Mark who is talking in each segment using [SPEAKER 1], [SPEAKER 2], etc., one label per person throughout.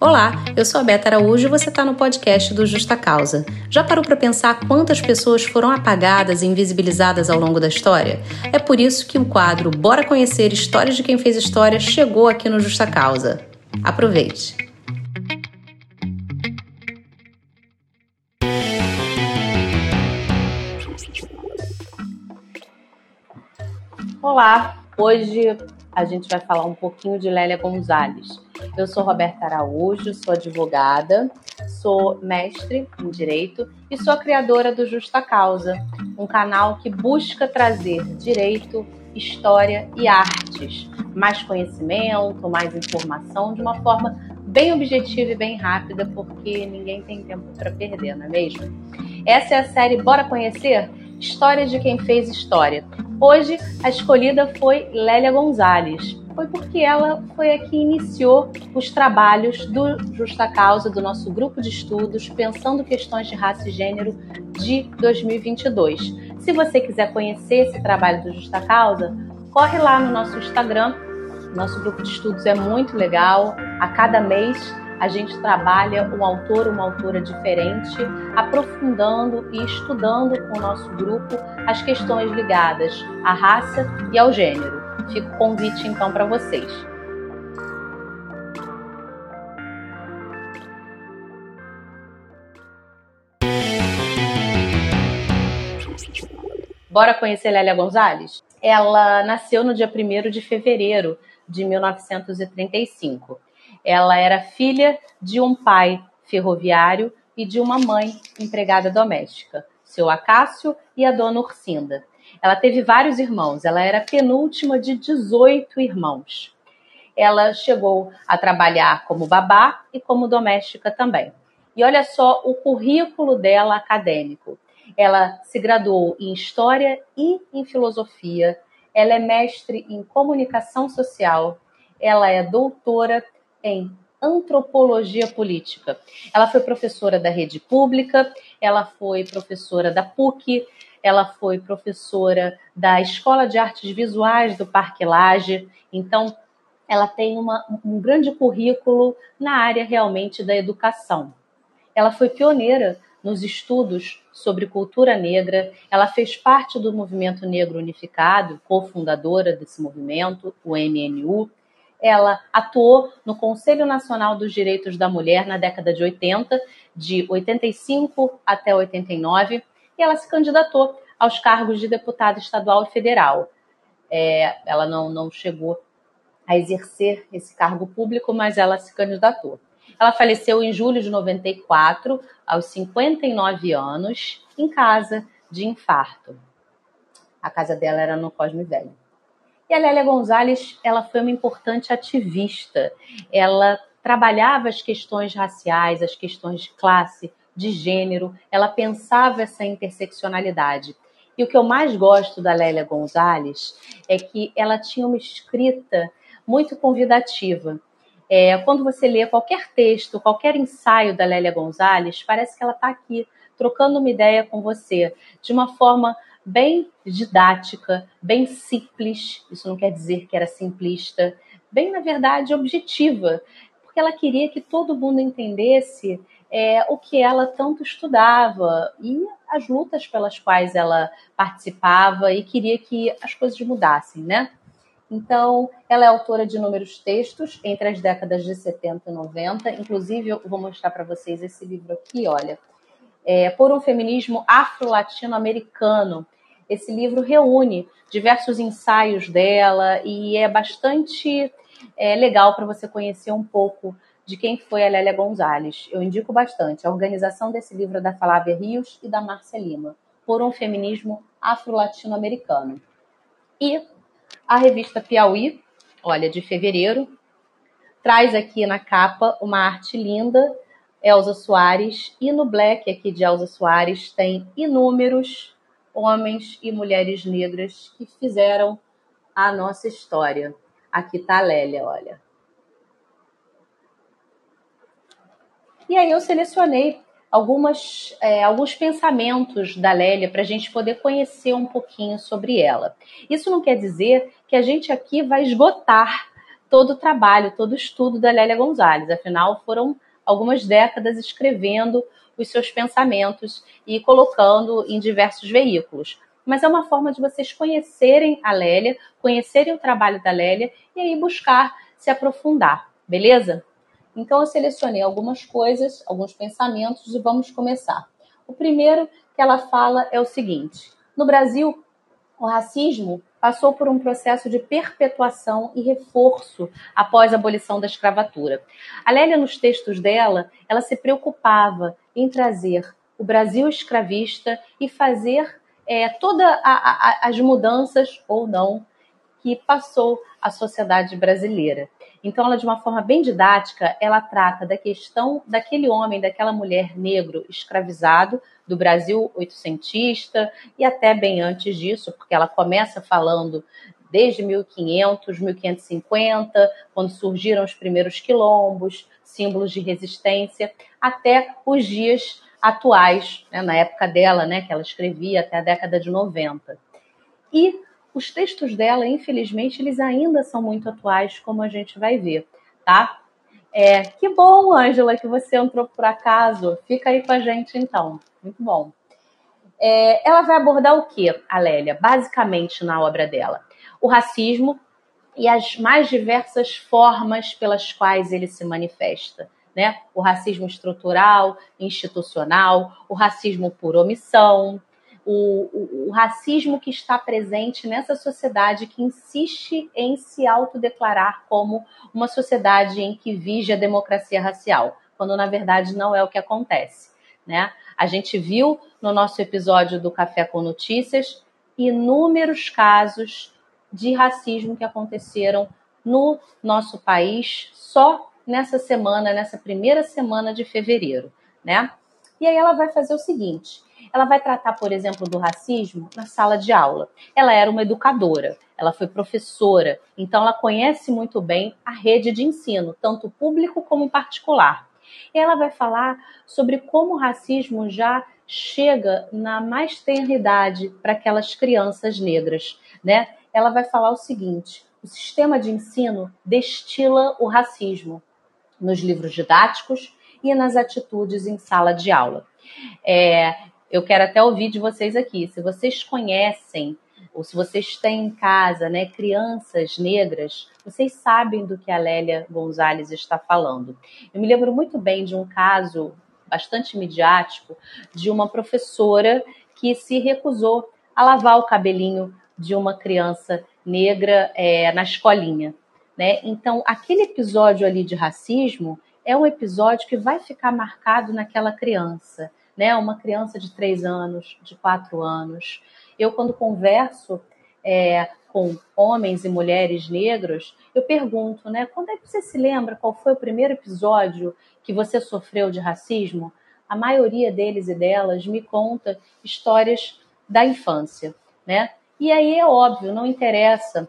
[SPEAKER 1] Olá, eu sou a Beta Araújo e você está no podcast do Justa Causa. Já parou para pensar quantas pessoas foram apagadas e invisibilizadas ao longo da história? É por isso que o quadro Bora Conhecer Histórias de Quem Fez História chegou aqui no Justa Causa. Aproveite! Olá, hoje a gente vai falar um pouquinho de Lélia Gonzalez. Eu sou Roberta Araújo, sou advogada, sou mestre em direito e sou a criadora do Justa Causa, um canal que busca trazer direito, história e artes, mais conhecimento, mais informação de uma forma bem objetiva e bem rápida, porque ninguém tem tempo para perder, não é mesmo? Essa é a série Bora Conhecer? História de quem fez história. Hoje a escolhida foi Lélia Gonzalez. Foi porque ela foi a que iniciou os trabalhos do Justa Causa, do nosso grupo de estudos, pensando questões de raça e gênero de 2022. Se você quiser conhecer esse trabalho do Justa Causa, corre lá no nosso Instagram. Nosso grupo de estudos é muito legal. A cada mês a gente trabalha um autor, uma autora diferente, aprofundando e estudando com o nosso grupo as questões ligadas à raça e ao gênero. Fica o convite então para vocês. Bora conhecer Lélia Gonzalez? Ela nasceu no dia 1 de fevereiro de 1935 ela era filha de um pai ferroviário e de uma mãe empregada doméstica, seu Acácio e a dona Ursinda. Ela teve vários irmãos, ela era penúltima de 18 irmãos. Ela chegou a trabalhar como babá e como doméstica também. E olha só o currículo dela acadêmico. Ela se graduou em História e em Filosofia. Ela é mestre em Comunicação Social. Ela é doutora em antropologia política. Ela foi professora da rede pública, ela foi professora da PUC, ela foi professora da Escola de Artes Visuais do Parque Lage. Então, ela tem uma, um grande currículo na área realmente da educação. Ela foi pioneira nos estudos sobre cultura negra, ela fez parte do Movimento Negro Unificado, cofundadora desse movimento, o MNU, ela atuou no Conselho Nacional dos Direitos da Mulher na década de 80, de 85 até 89, e ela se candidatou aos cargos de deputada estadual e federal. É, ela não, não chegou a exercer esse cargo público, mas ela se candidatou. Ela faleceu em julho de 94, aos 59 anos, em casa de infarto. A casa dela era no Cosme Velho. E a Lélia Gonzalez, ela foi uma importante ativista. Ela trabalhava as questões raciais, as questões de classe, de gênero, ela pensava essa interseccionalidade. E o que eu mais gosto da Lélia Gonzalez é que ela tinha uma escrita muito convidativa. É, quando você lê qualquer texto, qualquer ensaio da Lélia Gonzalez, parece que ela está aqui trocando uma ideia com você de uma forma bem didática, bem simples, isso não quer dizer que era simplista, bem, na verdade, objetiva, porque ela queria que todo mundo entendesse é, o que ela tanto estudava e as lutas pelas quais ela participava e queria que as coisas mudassem, né? Então, ela é autora de inúmeros textos entre as décadas de 70 e 90. Inclusive, eu vou mostrar para vocês esse livro aqui, olha. É, Por um Feminismo Afro-Latino-Americano, esse livro reúne diversos ensaios dela e é bastante é, legal para você conhecer um pouco de quem foi a Lélia Gonzalez. Eu indico bastante. A organização desse livro é da Flávia Rios e da Márcia Lima, por um feminismo afro-latino-americano. E a revista Piauí, olha, de fevereiro, traz aqui na capa uma arte linda, Elza Soares, e no black aqui de Elza Soares tem inúmeros homens e mulheres negras que fizeram a nossa história. Aqui está a Lélia, olha. E aí eu selecionei algumas, é, alguns pensamentos da Lélia para a gente poder conhecer um pouquinho sobre ela. Isso não quer dizer que a gente aqui vai esgotar todo o trabalho, todo o estudo da Lélia Gonzalez. Afinal, foram algumas décadas escrevendo os seus pensamentos e colocando em diversos veículos. Mas é uma forma de vocês conhecerem a Lélia, conhecerem o trabalho da Lélia e aí buscar se aprofundar, beleza? Então eu selecionei algumas coisas, alguns pensamentos e vamos começar. O primeiro que ela fala é o seguinte: no Brasil, o racismo passou por um processo de perpetuação e reforço após a abolição da escravatura. A Lélia, nos textos dela, ela se preocupava em trazer o Brasil escravista e fazer é, todas as mudanças ou não que passou a sociedade brasileira. Então, ela, de uma forma bem didática, ela trata da questão daquele homem, daquela mulher negro escravizado do Brasil oitocentista e até bem antes disso, porque ela começa falando desde 1500, 1550, quando surgiram os primeiros quilombos, símbolos de resistência, até os dias atuais, né, na época dela, né, que ela escrevia até a década de 90. E os textos dela, infelizmente, eles ainda são muito atuais, como a gente vai ver, tá? É, que bom, Ângela, que você entrou por acaso. Fica aí com a gente, então. Muito bom. É, ela vai abordar o que, Alélia, basicamente na obra dela? O racismo e as mais diversas formas pelas quais ele se manifesta. Né? O racismo estrutural, institucional, o racismo por omissão, o, o, o, racismo que está presente nessa sociedade que insiste em se autodeclarar como uma sociedade em que vige a democracia racial, quando na verdade não é o que acontece. Né? A gente viu no nosso episódio do Café com Notícias inúmeros casos de racismo que aconteceram no nosso país só nessa semana, nessa primeira semana de fevereiro, né? E aí ela vai fazer o seguinte: ela vai tratar, por exemplo, do racismo na sala de aula. Ela era uma educadora, ela foi professora, então ela conhece muito bem a rede de ensino, tanto público como particular. E ela vai falar sobre como o racismo já chega na mais tenra idade para aquelas crianças negras, né? Ela vai falar o seguinte: o sistema de ensino destila o racismo nos livros didáticos e nas atitudes em sala de aula. É, eu quero até ouvir de vocês aqui. Se vocês conhecem ou se vocês têm em casa, né, crianças negras, vocês sabem do que a Lélia Gonzalez está falando. Eu me lembro muito bem de um caso bastante midiático de uma professora que se recusou a lavar o cabelinho de uma criança negra é, na escolinha. Né? Então, aquele episódio ali de racismo é um episódio que vai ficar marcado naquela criança né? Uma criança de três anos, de quatro anos. Eu, quando converso é, com homens e mulheres negros, eu pergunto, né? Quando é que você se lembra qual foi o primeiro episódio que você sofreu de racismo? A maioria deles e delas me conta histórias da infância, né? E aí é óbvio, não interessa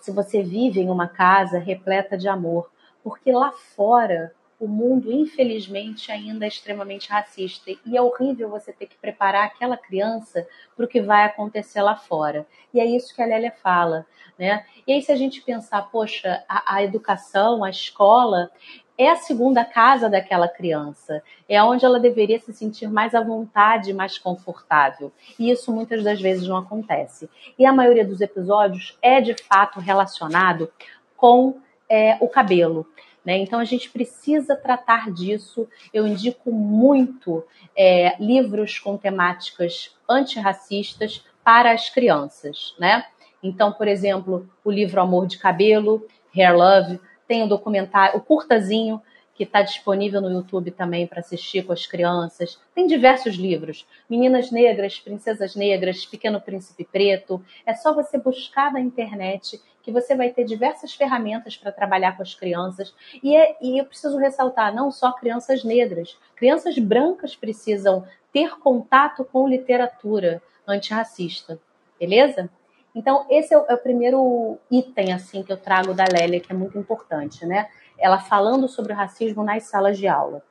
[SPEAKER 1] se você vive em uma casa repleta de amor, porque lá fora o mundo, infelizmente, ainda é extremamente racista. E é horrível você ter que preparar aquela criança para o que vai acontecer lá fora. E é isso que a Lélia fala. Né? E aí, se a gente pensar, poxa, a, a educação, a escola, é a segunda casa daquela criança, é onde ela deveria se sentir mais à vontade, mais confortável. E isso muitas das vezes não acontece. E a maioria dos episódios é de fato relacionado com é, o cabelo. Né? Então a gente precisa tratar disso. Eu indico muito é, livros com temáticas antirracistas para as crianças. Né? Então, por exemplo, o livro Amor de Cabelo, Hair Love, tem o documentário, o curtazinho que está disponível no YouTube também para assistir com as crianças. Tem diversos livros: Meninas Negras, Princesas Negras, Pequeno Príncipe Preto. É só você buscar na internet que você vai ter diversas ferramentas para trabalhar com as crianças. E, é, e eu preciso ressaltar: não só crianças negras, crianças brancas precisam ter contato com literatura antirracista. Beleza? Então, esse é o, é o, primeiro item assim que eu trago da Lélia, que é muito importante, né? Ela falando sobre o racismo nas salas de aula.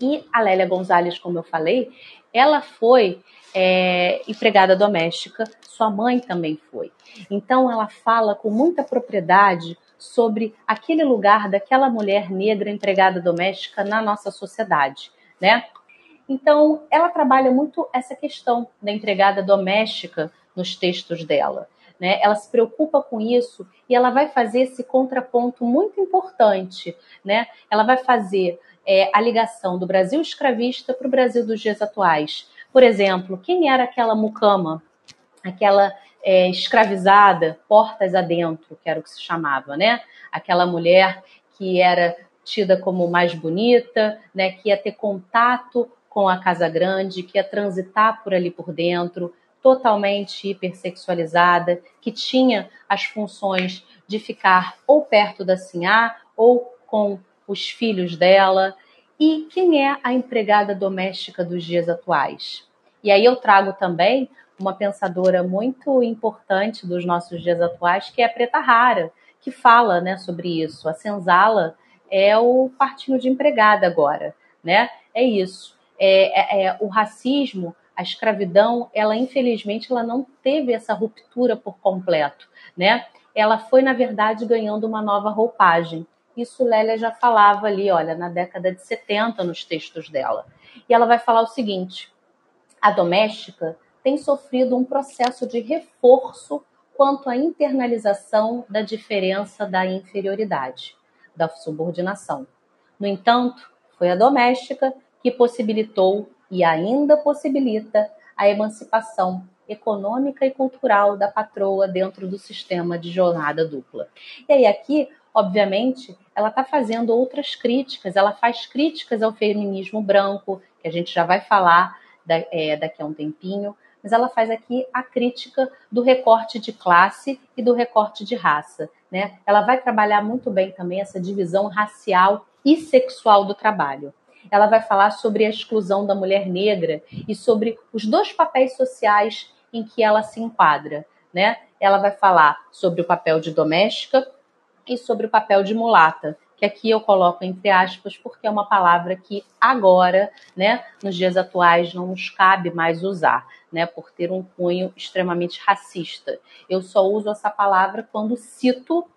[SPEAKER 1] E a Lélia Gonzalez, como eu falei, ela foi é, empregada doméstica, sua mãe também foi. Então, ela fala com muita propriedade sobre aquele lugar daquela mulher negra empregada doméstica na nossa sociedade, né? Então, ela trabalha muito essa questão da empregada doméstica nos textos dela. Né? Ela se preocupa com isso e ela vai fazer esse contraponto muito importante. Né? Ela vai fazer é, a ligação do Brasil escravista para o Brasil dos dias atuais. Por exemplo, quem era aquela mucama, aquela é, escravizada, portas adentro, que era o que se chamava, né? Aquela mulher que era tida como mais bonita, né? Que ia ter contato com a casa grande, que ia transitar por ali por dentro, totalmente hipersexualizada, que tinha as funções de ficar ou perto da Sinhá ou com os filhos dela. E quem é a empregada doméstica dos dias atuais? E aí eu trago também uma pensadora muito importante dos nossos dias atuais, que é a Preta Rara, que fala né, sobre isso. A senzala é o partido de empregada agora, né? É isso. É, é, é, o racismo a escravidão, ela infelizmente ela não teve essa ruptura por completo, né? Ela foi na verdade ganhando uma nova roupagem. Isso Lélia já falava ali, olha, na década de 70 nos textos dela. E ela vai falar o seguinte: a doméstica tem sofrido um processo de reforço quanto à internalização da diferença da inferioridade, da subordinação. No entanto, foi a doméstica que possibilitou e ainda possibilita a emancipação econômica e cultural da patroa dentro do sistema de jornada dupla. E aí aqui, obviamente, ela está fazendo outras críticas, ela faz críticas ao feminismo branco, que a gente já vai falar é, daqui a um tempinho, mas ela faz aqui a crítica do recorte de classe e do recorte de raça. Né? Ela vai trabalhar muito bem também essa divisão racial e sexual do trabalho ela vai falar sobre a exclusão da mulher negra e sobre os dois papéis sociais em que ela se enquadra, né? Ela vai falar sobre o papel de doméstica e sobre o papel de mulata, que aqui eu coloco entre aspas porque é uma palavra que agora, né, nos dias atuais não nos cabe mais usar, né, por ter um cunho extremamente racista. Eu só uso essa palavra quando cito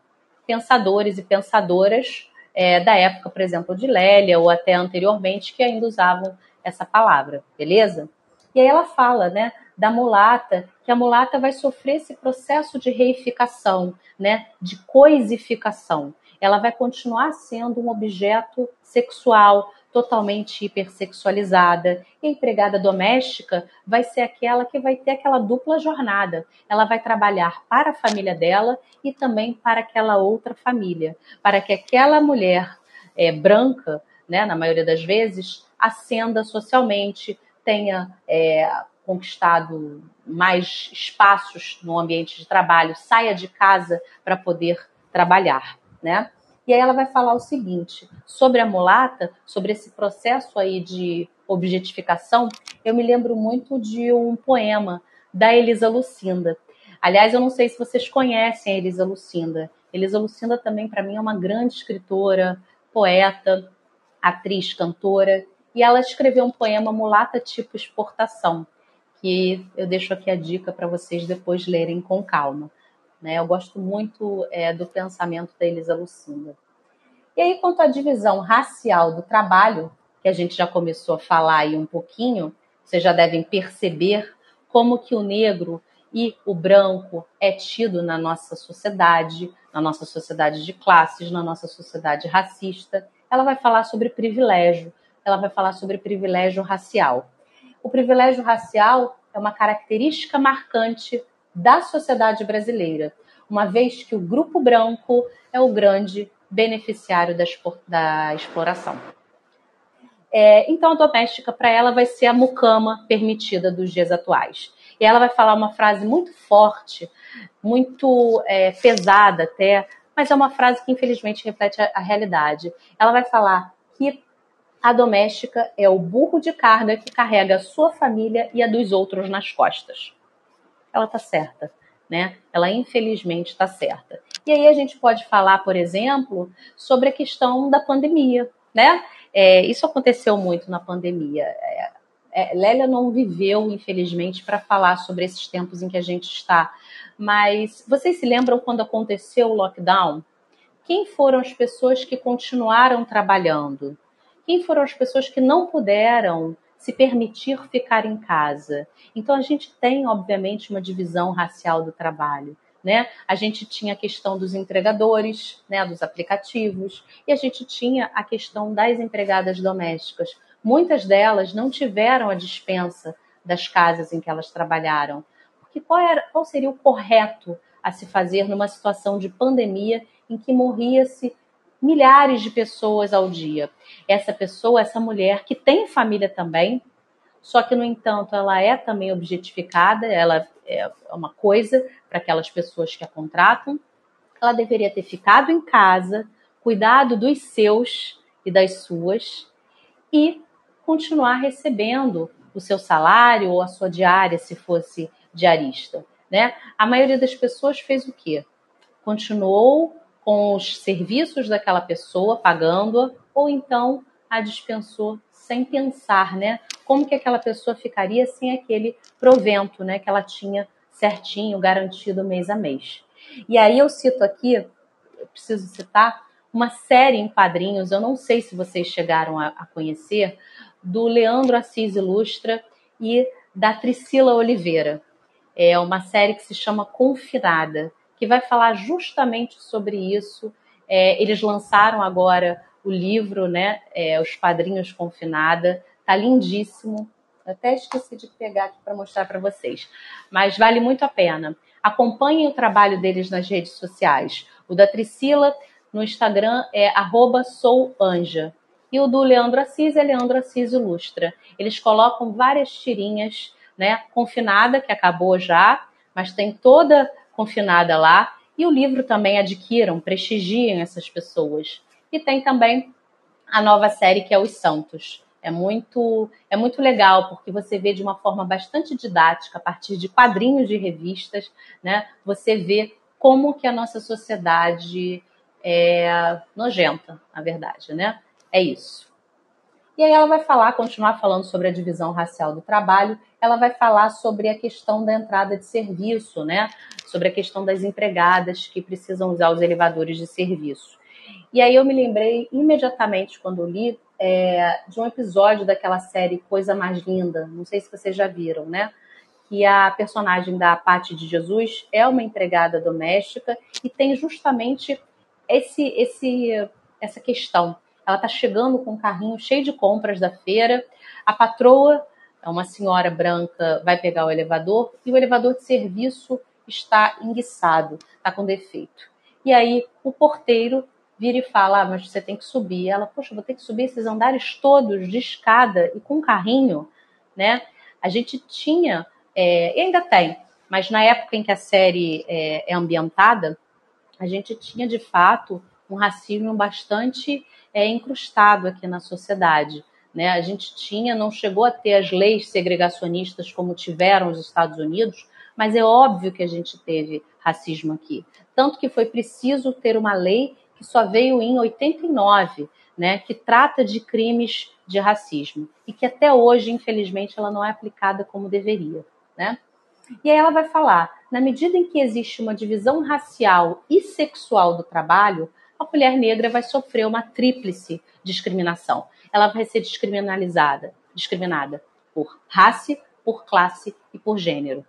[SPEAKER 1] pensadores e pensadoras é, da época, por exemplo, de Lélia ou até anteriormente, que ainda usavam essa palavra, beleza? E aí ela fala, né, da mulata, que a mulata vai sofrer esse processo de reificação, né, de coisificação. Ela vai continuar sendo um objeto sexual, totalmente hipersexualizada. E a empregada doméstica vai ser aquela que vai ter aquela dupla jornada. Ela vai trabalhar para a família dela e também para aquela outra família, para que aquela mulher é, branca, né, na maioria das vezes, ascenda socialmente, tenha é, conquistado mais espaços no ambiente de trabalho, saia de casa para poder trabalhar, né? E aí ela vai falar o seguinte, sobre a mulata, sobre esse processo aí de objetificação, eu me lembro muito de um poema da Elisa Lucinda. Aliás, eu não sei se vocês conhecem a Elisa Lucinda. Elisa Lucinda também, para mim, é uma grande escritora, poeta, atriz, cantora. E ela escreveu um poema Mulata Tipo Exportação, que eu deixo aqui a dica para vocês depois lerem com calma. Né? Eu gosto muito é, do pensamento da Elisa Lucinda. E aí, quanto à divisão racial do trabalho, que a gente já começou a falar aí um pouquinho, vocês já devem perceber como que o negro e o branco é tido na nossa sociedade, na nossa sociedade de classes, na nossa sociedade racista. Ela vai falar sobre privilégio, ela vai falar sobre privilégio racial. O privilégio racial é uma característica marcante da sociedade brasileira, uma vez que o grupo branco é o grande beneficiário da, da exploração. É, então, a doméstica, para ela, vai ser a mucama permitida dos dias atuais. E ela vai falar uma frase muito forte, muito é, pesada até, mas é uma frase que infelizmente reflete a, a realidade. Ela vai falar que a doméstica é o burro de carga que carrega a sua família e a dos outros nas costas ela está certa, né? Ela infelizmente está certa. E aí a gente pode falar, por exemplo, sobre a questão da pandemia, né? É, isso aconteceu muito na pandemia. É, é, Lélia não viveu, infelizmente, para falar sobre esses tempos em que a gente está. Mas vocês se lembram quando aconteceu o lockdown? quem foram as pessoas que continuaram trabalhando? Quem foram as pessoas que não puderam se permitir ficar em casa? Então a gente tem, obviamente, uma divisão racial do trabalho. Né? A gente tinha a questão dos entregadores, né, dos aplicativos, e a gente tinha a questão das empregadas domésticas. Muitas delas não tiveram a dispensa das casas em que elas trabalharam. Porque qual, era, qual seria o correto a se fazer numa situação de pandemia em que morria-se milhares de pessoas ao dia? Essa pessoa, essa mulher que tem família também, só que, no entanto, ela é também objetificada, ela é uma coisa para aquelas pessoas que a contratam. Ela deveria ter ficado em casa, cuidado dos seus e das suas e continuar recebendo o seu salário ou a sua diária, se fosse diarista. Né? A maioria das pessoas fez o quê? Continuou com os serviços daquela pessoa, pagando-a, ou então a dispensou sem pensar, né? Como que aquela pessoa ficaria sem aquele provento, né? Que ela tinha certinho, garantido mês a mês. E aí eu cito aqui, eu preciso citar, uma série em quadrinhos, eu não sei se vocês chegaram a, a conhecer, do Leandro Assis Ilustra e da Priscila Oliveira. É uma série que se chama Confinada, que vai falar justamente sobre isso. É, eles lançaram agora o livro, né? É, Os Padrinhos Confinada. Tá lindíssimo. até esqueci de pegar aqui para mostrar para vocês. Mas vale muito a pena. Acompanhem o trabalho deles nas redes sociais. O da Priscila no Instagram é @souanja e o do Leandro Assis é Leandro Assis Ilustra. Eles colocam várias tirinhas, né? Confinada, que acabou já, mas tem toda confinada lá. E o livro também adquiram, prestigiem essas pessoas. E tem também a nova série que é Os Santos. É muito, é muito legal, porque você vê de uma forma bastante didática, a partir de quadrinhos de revistas, né? Você vê como que a nossa sociedade é nojenta, na verdade, né? É isso. E aí ela vai falar, continuar falando sobre a divisão racial do trabalho, ela vai falar sobre a questão da entrada de serviço, né? Sobre a questão das empregadas que precisam usar os elevadores de serviço. E aí eu me lembrei imediatamente quando li é, de um episódio daquela série Coisa Mais Linda, não sei se vocês já viram, né? Que a personagem da Patti de Jesus é uma empregada doméstica e tem justamente esse, esse, essa questão ela está chegando com um carrinho cheio de compras da feira. A patroa, uma senhora branca, vai pegar o elevador e o elevador de serviço está enguiçado, está com defeito. E aí o porteiro vira e fala: ah, mas você tem que subir. Ela, poxa, vou ter que subir esses andares todos de escada e com carrinho, né? A gente tinha, é, e ainda tem, mas na época em que a série é, é ambientada, a gente tinha de fato um racismo bastante é, incrustado aqui na sociedade. Né? A gente tinha, não chegou a ter as leis segregacionistas como tiveram os Estados Unidos, mas é óbvio que a gente teve racismo aqui. Tanto que foi preciso ter uma lei que só veio em 89, né, que trata de crimes de racismo e que até hoje, infelizmente, ela não é aplicada como deveria, né? E aí ela vai falar, na medida em que existe uma divisão racial e sexual do trabalho, a mulher negra vai sofrer uma tríplice discriminação. Ela vai ser discriminalizada, discriminada por raça, por classe e por gênero,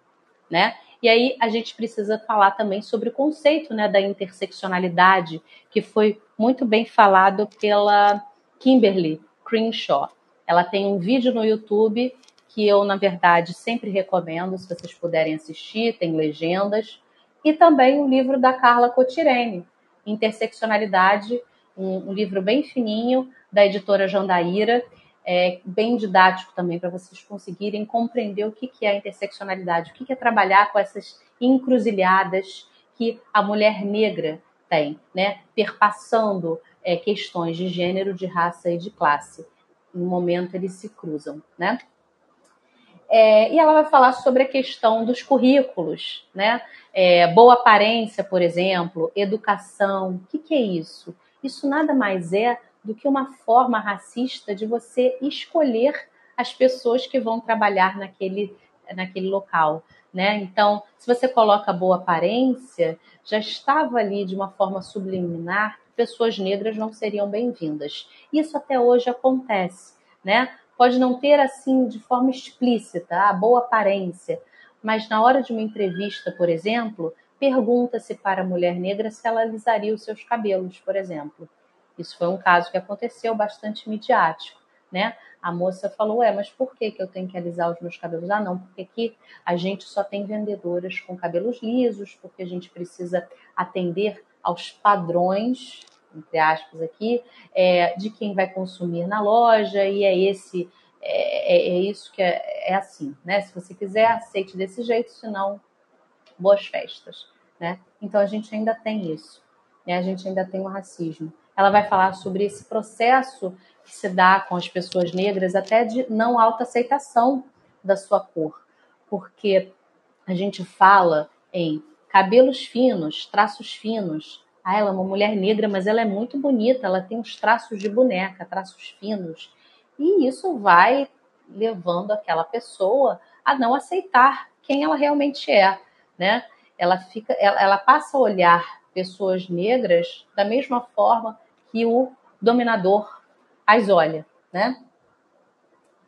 [SPEAKER 1] né? E aí a gente precisa falar também sobre o conceito né, da interseccionalidade, que foi muito bem falado pela Kimberly Crenshaw. Ela tem um vídeo no YouTube que eu, na verdade, sempre recomendo, se vocês puderem assistir, tem legendas, e também o livro da Carla Cotirene, Interseccionalidade, um, um livro bem fininho da editora Jandaíra, é, bem didático também para vocês conseguirem compreender o que, que é a interseccionalidade, o que, que é trabalhar com essas encruzilhadas que a mulher negra tem, né? perpassando é, questões de gênero, de raça e de classe. Um momento eles se cruzam, né? É, e ela vai falar sobre a questão dos currículos, né? É, boa aparência, por exemplo, educação. O que, que é isso? Isso nada mais é do que uma forma racista de você escolher as pessoas que vão trabalhar naquele, naquele local. Né? Então, se você coloca boa aparência, já estava ali de uma forma subliminar pessoas negras não seriam bem-vindas. Isso até hoje acontece, né? Pode não ter assim de forma explícita a boa aparência, mas na hora de uma entrevista, por exemplo, pergunta-se para a mulher negra se ela alisaria os seus cabelos, por exemplo. Isso foi um caso que aconteceu bastante midiático, né? A moça falou: É, mas por que, que eu tenho que alisar os meus cabelos? Ah, não, porque aqui a gente só tem vendedoras com cabelos lisos, porque a gente precisa atender aos padrões, entre aspas, aqui, é, de quem vai consumir na loja, e é esse. É, é, é isso que é, é assim, né? Se você quiser, aceite desse jeito, senão, boas festas, né? Então a gente ainda tem isso, né? A gente ainda tem o racismo. Ela vai falar sobre esse processo que se dá com as pessoas negras, até de não alta aceitação da sua cor, porque a gente fala em cabelos finos, traços finos. Ah, ela é uma mulher negra, mas ela é muito bonita, ela tem uns traços de boneca, traços finos. E isso vai levando aquela pessoa a não aceitar quem ela realmente é, né? Ela fica, ela, ela passa a olhar pessoas negras da mesma forma que o dominador as olha, né?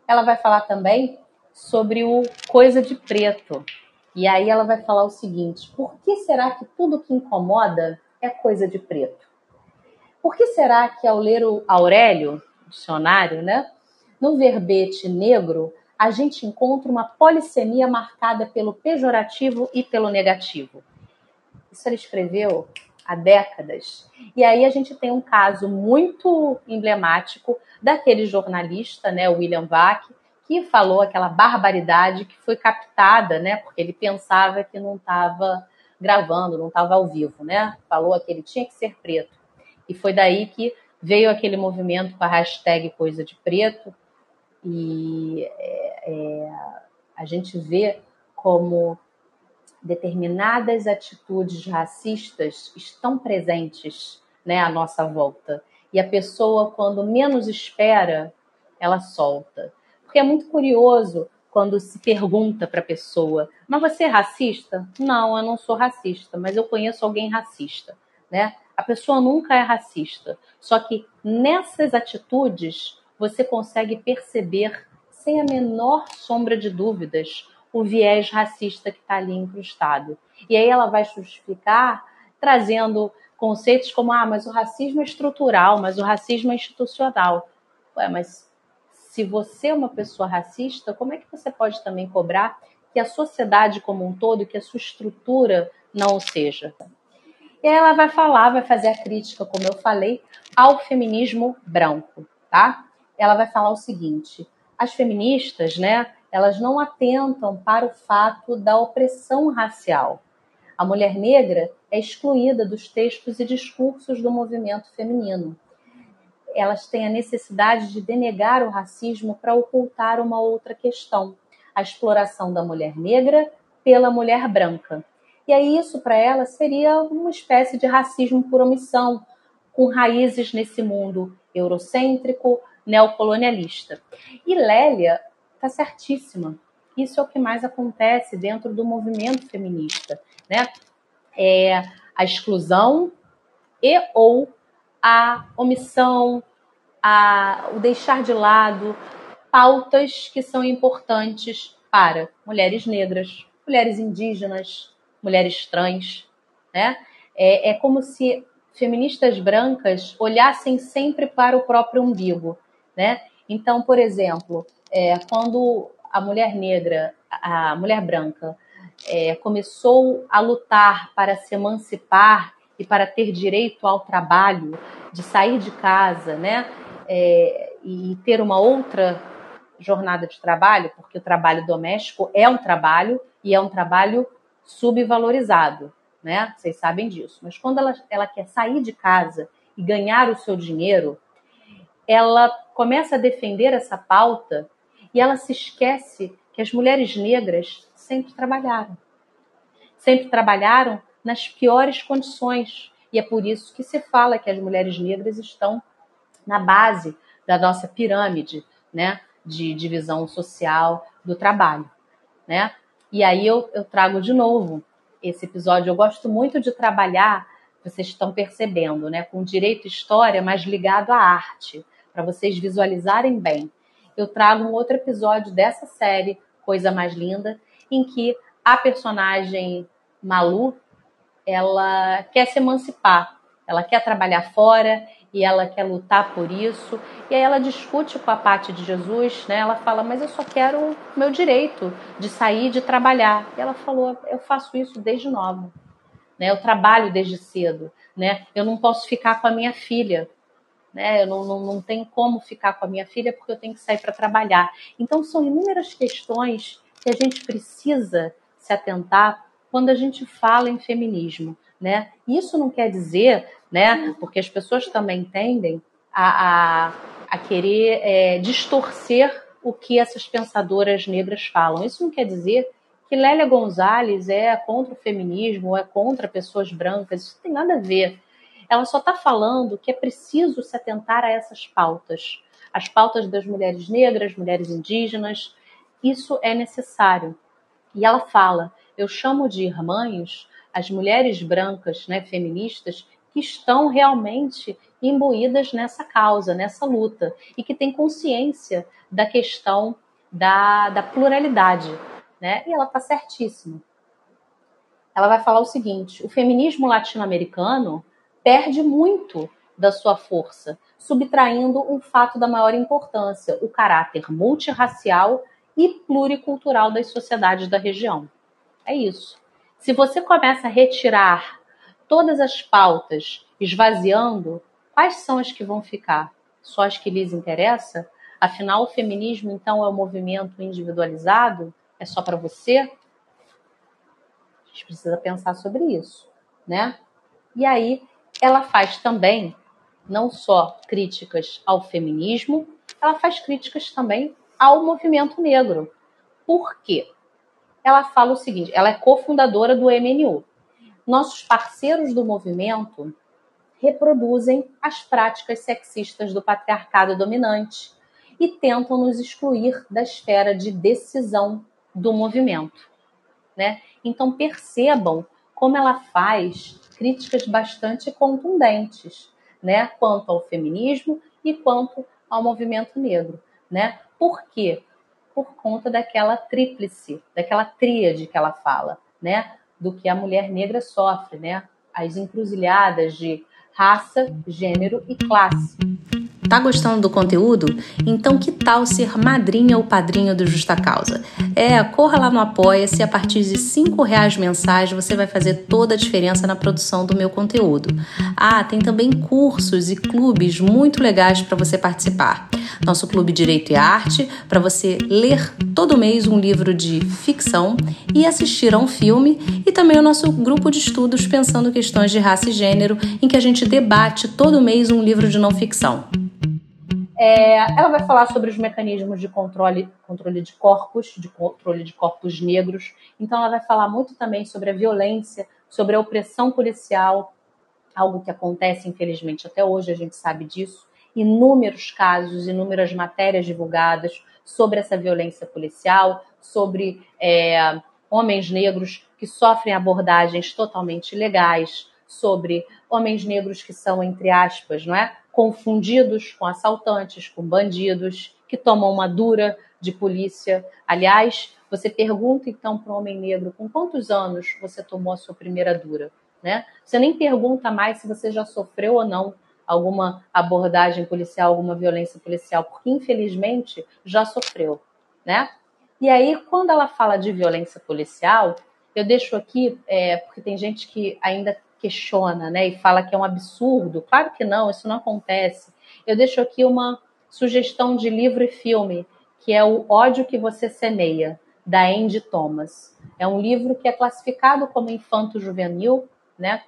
[SPEAKER 1] Ela vai falar também sobre o coisa de preto. E aí ela vai falar o seguinte: por que será que tudo que incomoda é coisa de preto? Por que será que ao ler o Aurélio, dicionário, né, no verbete negro, a gente encontra uma polissemia marcada pelo pejorativo e pelo negativo? Isso ele escreveu há décadas. E aí a gente tem um caso muito emblemático daquele jornalista, né, William Vac, que falou aquela barbaridade que foi captada, né, porque ele pensava que não estava gravando, não estava ao vivo, né? Falou que ele tinha que ser preto. E foi daí que veio aquele movimento com a hashtag Coisa de Preto. E é, é, a gente vê como determinadas atitudes racistas estão presentes né, à nossa volta. E a pessoa, quando menos espera, ela solta. Porque é muito curioso quando se pergunta para a pessoa: Mas você é racista? Não, eu não sou racista, mas eu conheço alguém racista. Né? A pessoa nunca é racista. Só que nessas atitudes você consegue perceber, sem a menor sombra de dúvidas, o viés racista que está ali incrustado. E aí ela vai justificar trazendo conceitos como ah, mas o racismo é estrutural, mas o racismo é institucional. Ué, mas se você é uma pessoa racista, como é que você pode também cobrar que a sociedade como um todo, que a sua estrutura não o seja? E aí ela vai falar, vai fazer a crítica, como eu falei, ao feminismo branco, tá? Ela vai falar o seguinte: as feministas, né, elas não atentam para o fato da opressão racial. A mulher negra é excluída dos textos e discursos do movimento feminino. Elas têm a necessidade de denegar o racismo para ocultar uma outra questão, a exploração da mulher negra pela mulher branca. E aí isso para elas seria uma espécie de racismo por omissão, com raízes nesse mundo eurocêntrico, neocolonialista. E Lélia está certíssima. Isso é o que mais acontece dentro do movimento feminista, né? É a exclusão e ou a omissão, a, o deixar de lado pautas que são importantes para mulheres negras, mulheres indígenas, mulheres trans, né? É, é como se feministas brancas olhassem sempre para o próprio umbigo, né? Então, por exemplo, é, quando a mulher negra, a mulher branca, é, começou a lutar para se emancipar e para ter direito ao trabalho, de sair de casa, né, é, e ter uma outra jornada de trabalho, porque o trabalho doméstico é um trabalho e é um trabalho subvalorizado, né? Vocês sabem disso. Mas quando ela, ela quer sair de casa e ganhar o seu dinheiro, ela começa a defender essa pauta e ela se esquece que as mulheres negras sempre trabalharam. Sempre trabalharam nas piores condições. E é por isso que se fala que as mulheres negras estão na base da nossa pirâmide né, de divisão social do trabalho. Né? E aí eu, eu trago de novo esse episódio. Eu gosto muito de trabalhar vocês estão percebendo, né? Com direito e história, mas ligado à arte, para vocês visualizarem bem. Eu trago um outro episódio dessa série, Coisa Mais Linda, em que a personagem Malu, ela quer se emancipar, ela quer trabalhar fora e ela quer lutar por isso. E aí ela discute com a parte de Jesus, né? Ela fala: "Mas eu só quero o meu direito de sair, de trabalhar". E ela falou: "Eu faço isso desde nova. Né? Eu trabalho desde cedo, né? Eu não posso ficar com a minha filha, né? Eu não, não, não tenho como ficar com a minha filha porque eu tenho que sair para trabalhar. Então são inúmeras questões que a gente precisa se atentar quando a gente fala em feminismo, né? Isso não quer dizer, né? Porque as pessoas também tendem a, a, a querer é, distorcer o que essas pensadoras negras falam. Isso não quer dizer que Lélia Gonzalez é contra o feminismo, ou é contra pessoas brancas, isso não tem nada a ver. Ela só está falando que é preciso se atentar a essas pautas, as pautas das mulheres negras, mulheres indígenas, isso é necessário. E ela fala: eu chamo de irmãs as mulheres brancas, né, feministas, que estão realmente imbuídas nessa causa, nessa luta, e que têm consciência da questão da, da pluralidade, né? E ela está certíssima. Ela vai falar o seguinte: o feminismo latino-americano perde muito da sua força, subtraindo um fato da maior importância, o caráter multirracial e pluricultural das sociedades da região. É isso. Se você começa a retirar todas as pautas, esvaziando, quais são as que vão ficar? Só as que lhes interessa? Afinal, o feminismo então é um movimento individualizado? é só para você? A gente precisa pensar sobre isso, né? E aí ela faz também não só críticas ao feminismo, ela faz críticas também ao movimento negro. Por quê? Ela fala o seguinte: ela é cofundadora do MNU. Nossos parceiros do movimento reproduzem as práticas sexistas do patriarcado dominante e tentam nos excluir da esfera de decisão do movimento. Né? Então percebam como ela faz críticas bastante contundentes, né, quanto ao feminismo e quanto ao movimento negro, né? Por quê? Por conta daquela tríplice, daquela tríade que ela fala, né, do que a mulher negra sofre, né? As encruzilhadas de raça, gênero e classe.
[SPEAKER 2] Tá gostando do conteúdo? Então que tal ser madrinha ou padrinho do Justa Causa? É, corra lá no Apoia-se, a partir de cinco reais mensais você vai fazer toda a diferença na produção do meu conteúdo. Ah, tem também cursos e clubes muito legais para você participar. Nosso Clube Direito e Arte, para você ler todo mês um livro de ficção e assistir a um filme, e também o nosso grupo de estudos pensando questões de raça e gênero, em que a gente debate todo mês um livro de não ficção.
[SPEAKER 1] É, ela vai falar sobre os mecanismos de controle, controle de corpos, de controle de corpos negros. Então, ela vai falar muito também sobre a violência, sobre a opressão policial, algo que acontece, infelizmente, até hoje, a gente sabe disso. Inúmeros casos, inúmeras matérias divulgadas sobre essa violência policial, sobre é, homens negros que sofrem abordagens totalmente ilegais, sobre homens negros que são, entre aspas, não é? confundidos com assaltantes, com bandidos, que tomam uma dura de polícia. Aliás, você pergunta então para um homem negro com quantos anos você tomou a sua primeira dura, né? Você nem pergunta mais se você já sofreu ou não alguma abordagem policial, alguma violência policial, porque infelizmente já sofreu, né? E aí, quando ela fala de violência policial, eu deixo aqui, é, porque tem gente que ainda questiona, né, e fala que é um absurdo. Claro que não, isso não acontece. Eu deixo aqui uma sugestão de livro e filme, que é O ódio que você semeia, da Andy Thomas. É um livro que é classificado como infanto-juvenil, né,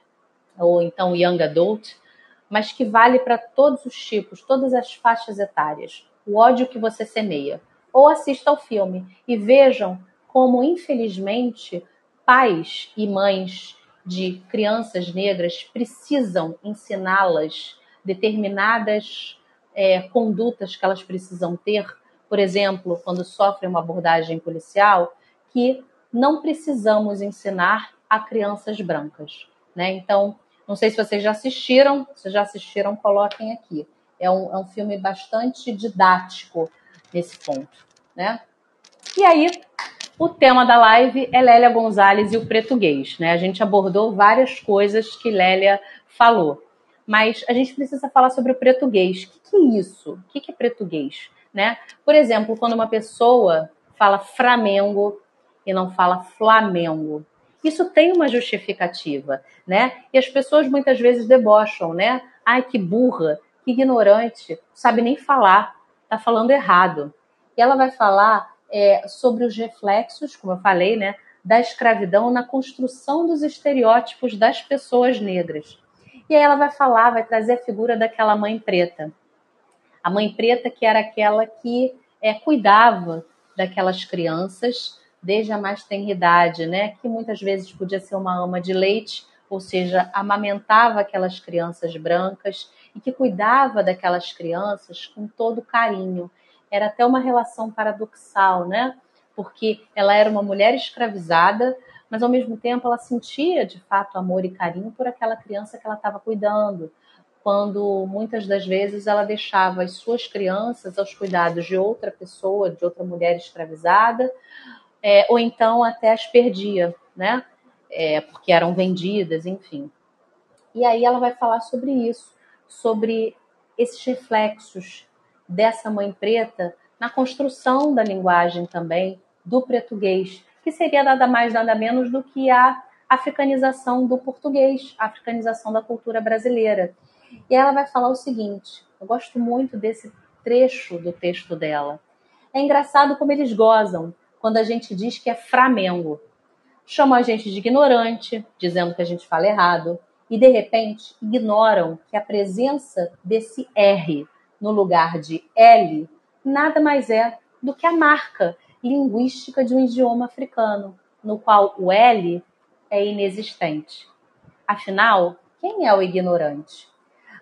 [SPEAKER 1] ou então young adult, mas que vale para todos os tipos, todas as faixas etárias. O ódio que você semeia. Ou assista ao filme e vejam como, infelizmente, pais e mães de crianças negras precisam ensiná-las determinadas é, condutas que elas precisam ter, por exemplo, quando sofrem uma abordagem policial, que não precisamos ensinar a crianças brancas. Né? Então, Não sei se vocês já assistiram. Se já assistiram, coloquem aqui. É um, é um filme bastante didático nesse ponto, né? E aí, o tema da live é Lélia Gonzalez e o português, né? A gente abordou várias coisas que Lélia falou, mas a gente precisa falar sobre o português. O que, que é isso? O que, que é português? Né? Por exemplo, quando uma pessoa fala Flamengo e não fala Flamengo. Isso tem uma justificativa, né? E as pessoas muitas vezes debocham, né? Ai, que burra, que ignorante, sabe nem falar, tá falando errado. E ela vai falar é, sobre os reflexos, como eu falei, né? Da escravidão na construção dos estereótipos das pessoas negras. E aí ela vai falar, vai trazer a figura daquela mãe preta. A mãe preta que era aquela que é, cuidava daquelas crianças desde a mais tenra idade, né? Que muitas vezes podia ser uma ama de leite, ou seja, amamentava aquelas crianças brancas e que cuidava daquelas crianças com todo carinho. Era até uma relação paradoxal, né? Porque ela era uma mulher escravizada, mas ao mesmo tempo ela sentia de fato amor e carinho por aquela criança que ela estava cuidando. Quando muitas das vezes ela deixava as suas crianças aos cuidados de outra pessoa, de outra mulher escravizada, é, ou então até as perdia, né? É, porque eram vendidas, enfim. E aí ela vai falar sobre isso, sobre esses reflexos dessa mãe preta na construção da linguagem também do português, que seria nada mais nada menos do que a africanização do português, a africanização da cultura brasileira. E ela vai falar o seguinte: eu gosto muito desse trecho do texto dela. É engraçado como eles gozam quando a gente diz que é Flamengo. Chamam a gente de ignorante, dizendo que a gente fala errado, e de repente ignoram que a presença desse R no lugar de L nada mais é do que a marca linguística de um idioma africano, no qual o L é inexistente. Afinal, quem é o ignorante?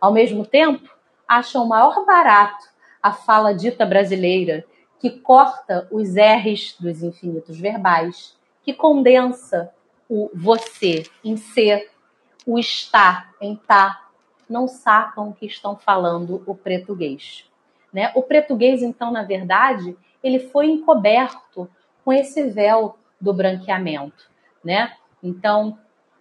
[SPEAKER 1] Ao mesmo tempo, acham o maior barato a fala dita brasileira que corta os R's dos infinitos verbais, que condensa o você em ser, o estar em tá, não sacam que estão falando o português. Né? O português, então, na verdade, ele foi encoberto com esse véu do branqueamento. Né? Então,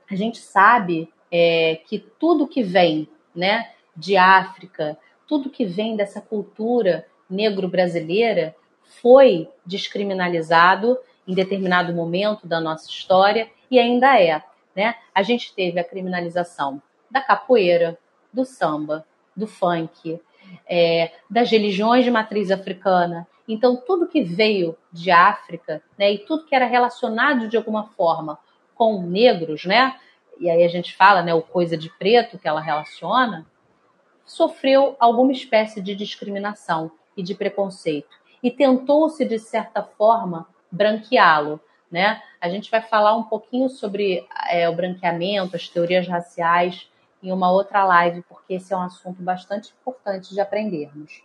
[SPEAKER 1] a gente sabe é, que tudo que vem né, de África, tudo que vem dessa cultura negro-brasileira, foi descriminalizado em determinado momento da nossa história e ainda é. Né? A gente teve a criminalização da capoeira, do samba, do funk, é, das religiões de matriz africana. Então, tudo que veio de África né, e tudo que era relacionado de alguma forma com negros, né, e aí a gente fala né, o coisa de preto que ela relaciona, sofreu alguma espécie de discriminação e de preconceito e tentou-se, de certa forma, branqueá-lo. Né? A gente vai falar um pouquinho sobre é, o branqueamento, as teorias raciais, em uma outra live, porque esse é um assunto bastante importante de aprendermos.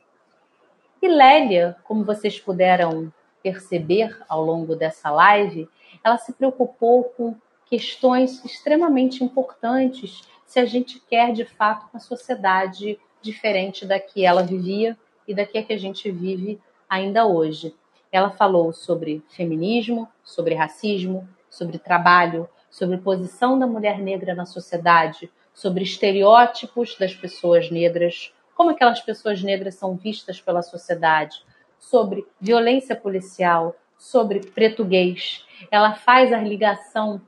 [SPEAKER 1] E Lélia, como vocês puderam perceber ao longo dessa live, ela se preocupou com questões extremamente importantes se a gente quer de fato uma sociedade diferente da que ela vivia e da que a gente vive ainda hoje. Ela falou sobre feminismo, sobre racismo, sobre trabalho, sobre posição da mulher negra na sociedade, sobre estereótipos das pessoas negras, como aquelas pessoas negras são vistas pela sociedade, sobre violência policial, sobre português. Ela faz a ligação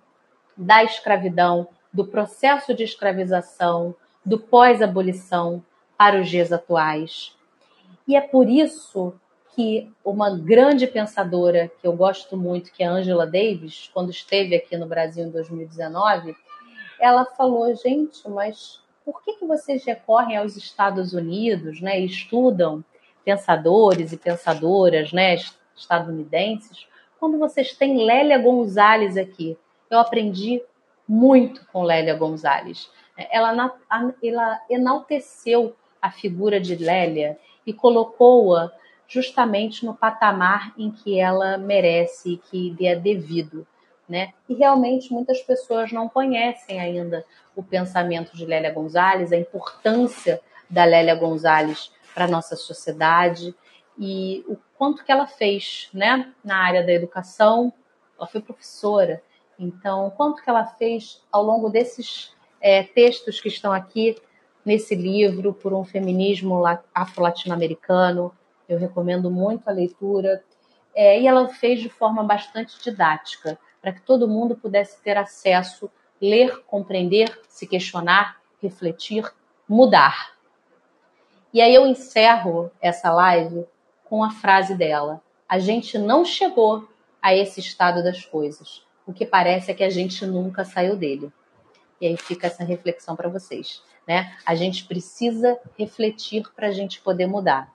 [SPEAKER 1] da escravidão, do processo de escravização, do pós-abolição para os dias atuais. E é por isso que uma grande pensadora que eu gosto muito, que é Angela Davis, quando esteve aqui no Brasil em 2019, ela falou, gente, mas por que, que vocês recorrem aos Estados Unidos, né, e estudam pensadores e pensadoras, né, estadunidenses, quando vocês têm Lélia Gonzalez aqui? Eu aprendi muito com Lélia Gonzalez. Ela, ela enalteceu a figura de Lélia e colocou-a justamente no patamar em que ela merece, que lhe é devido. Né? E realmente muitas pessoas não conhecem ainda o pensamento de Lélia Gonzalez, a importância da Lélia Gonzalez para nossa sociedade e o quanto que ela fez, né, na área da educação. Ela foi professora, então quanto que ela fez ao longo desses é, textos que estão aqui nesse livro por um feminismo afro-latino-americano. Eu recomendo muito a leitura. É, e ela fez de forma bastante didática, para que todo mundo pudesse ter acesso, ler, compreender, se questionar, refletir, mudar. E aí eu encerro essa live com a frase dela: A gente não chegou a esse estado das coisas. O que parece é que a gente nunca saiu dele. E aí fica essa reflexão para vocês. Né? A gente precisa refletir para a gente poder mudar.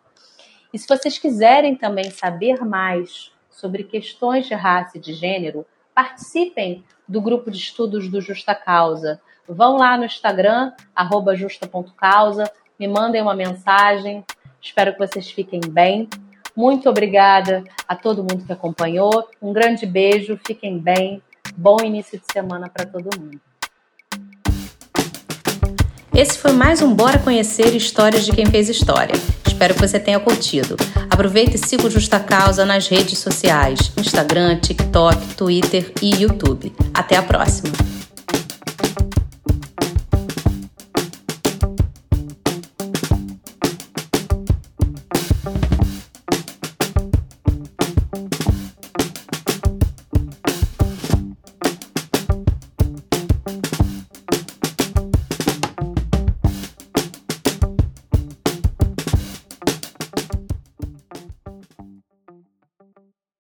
[SPEAKER 1] E se vocês quiserem também saber mais sobre questões de raça e de gênero, participem do grupo de estudos do Justa Causa. Vão lá no Instagram, justa.causa, me mandem uma mensagem. Espero que vocês fiquem bem. Muito obrigada a todo mundo que acompanhou. Um grande beijo, fiquem bem. Bom início de semana para todo mundo.
[SPEAKER 2] Esse foi mais um Bora Conhecer Histórias de Quem Fez História. Espero que você tenha curtido. Aproveite e siga o Justa Causa nas redes sociais: Instagram, TikTok, Twitter e YouTube. Até a próxima!